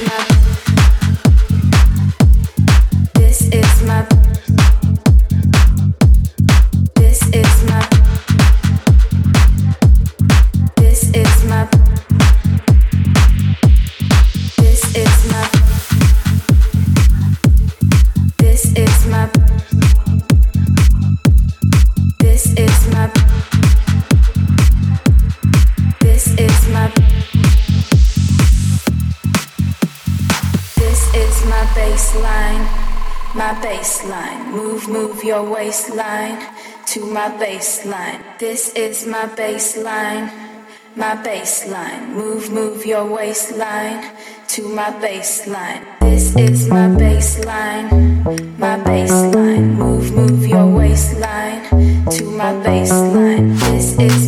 It's bassline. My bassline. Move, move your waistline to my bassline. This is my bassline. My bassline. Move, move your waistline to my bassline. This is my bassline. My bassline. Move, move your waistline to my bassline. This is my